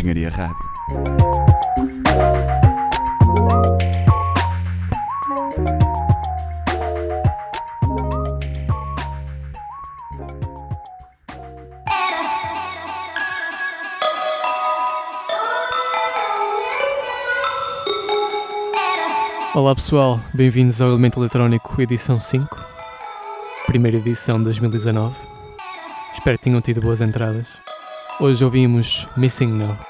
Engenharia Rádio. Olá pessoal, bem-vindos ao Elemento Eletrónico edição 5, primeira edição de 2019. Espero que tenham tido boas entradas. Hoje ouvimos Missing Now.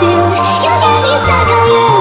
you You got me stuck on you.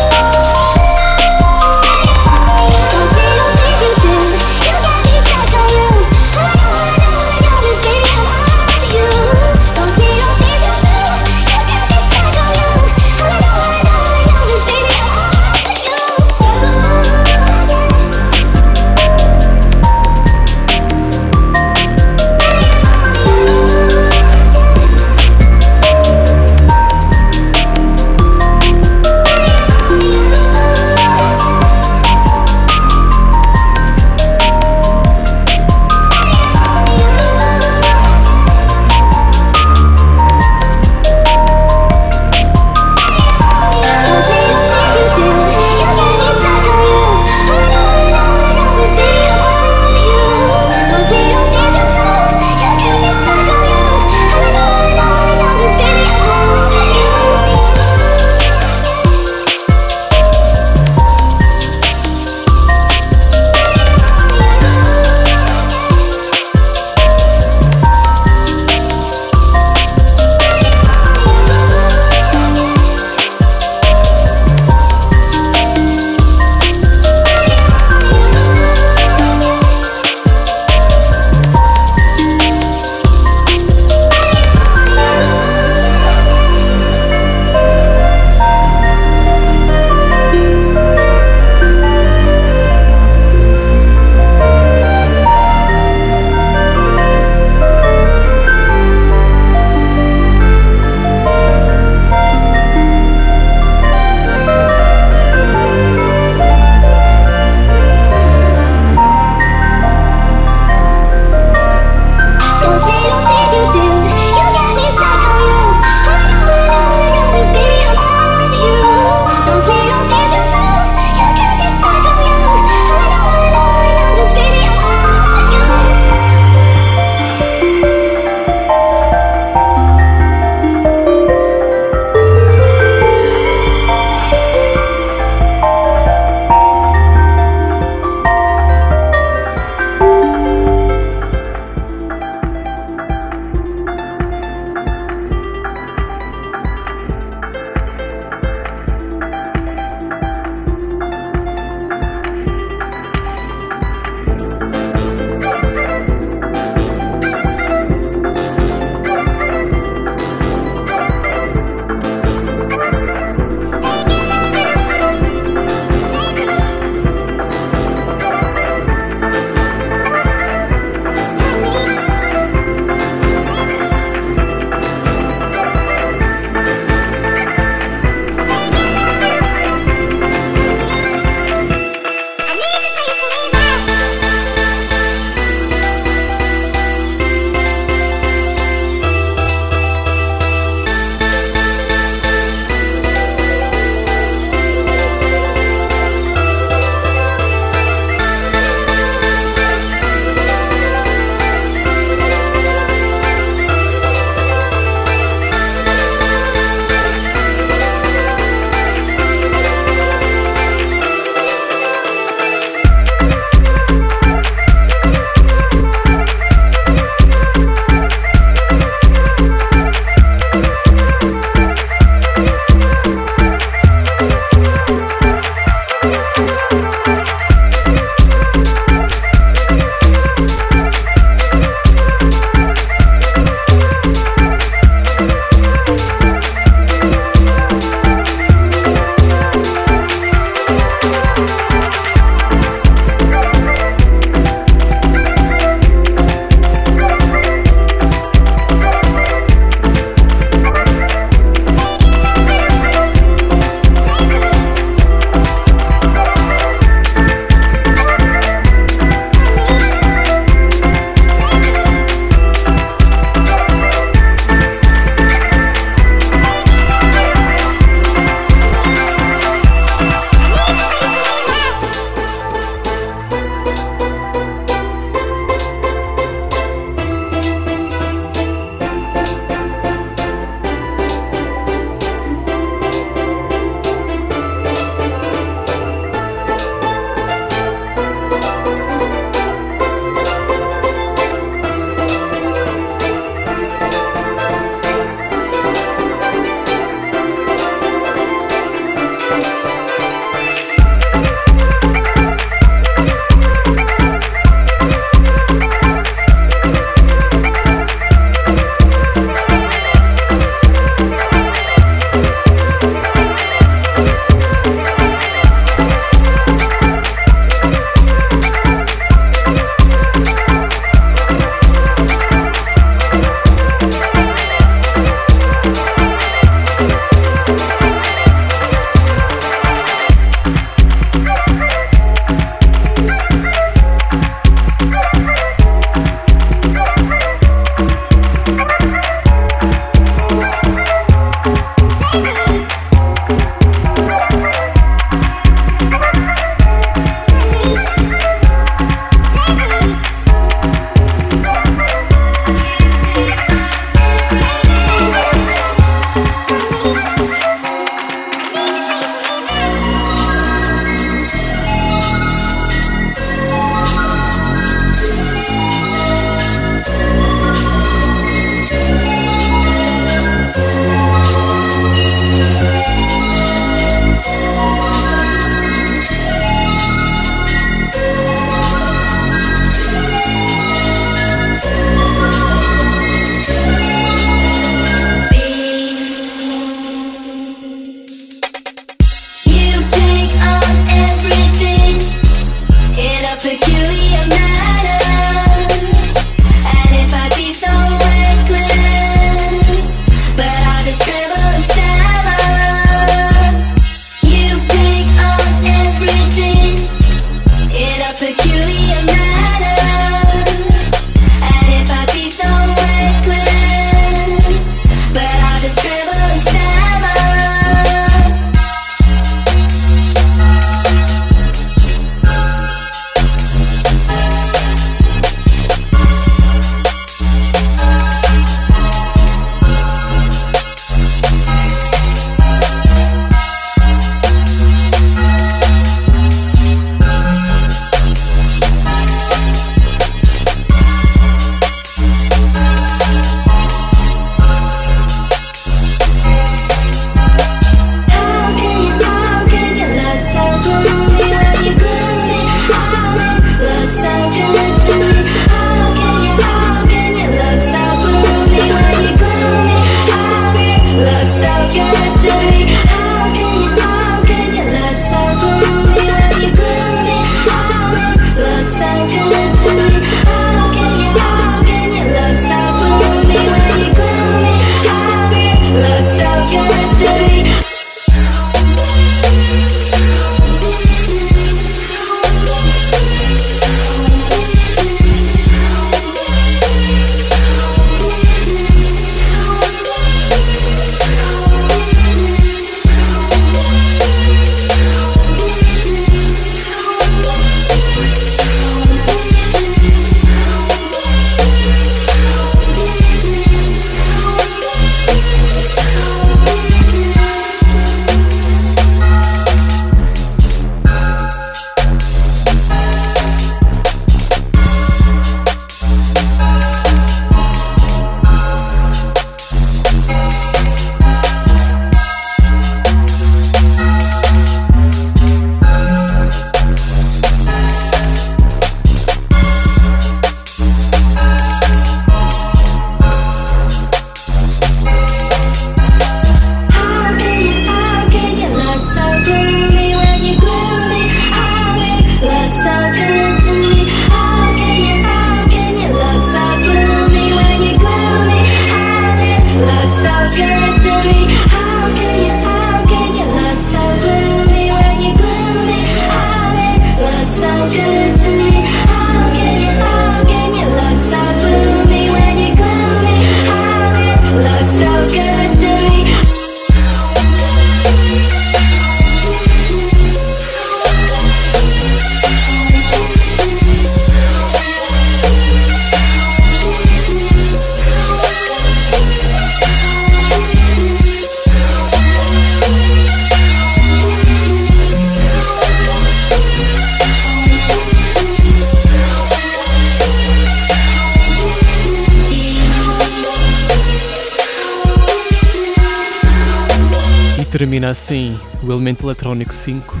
Eletrónico 5,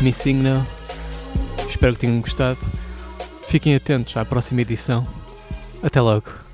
Missing Now. Espero que tenham gostado. Fiquem atentos à próxima edição. Até logo.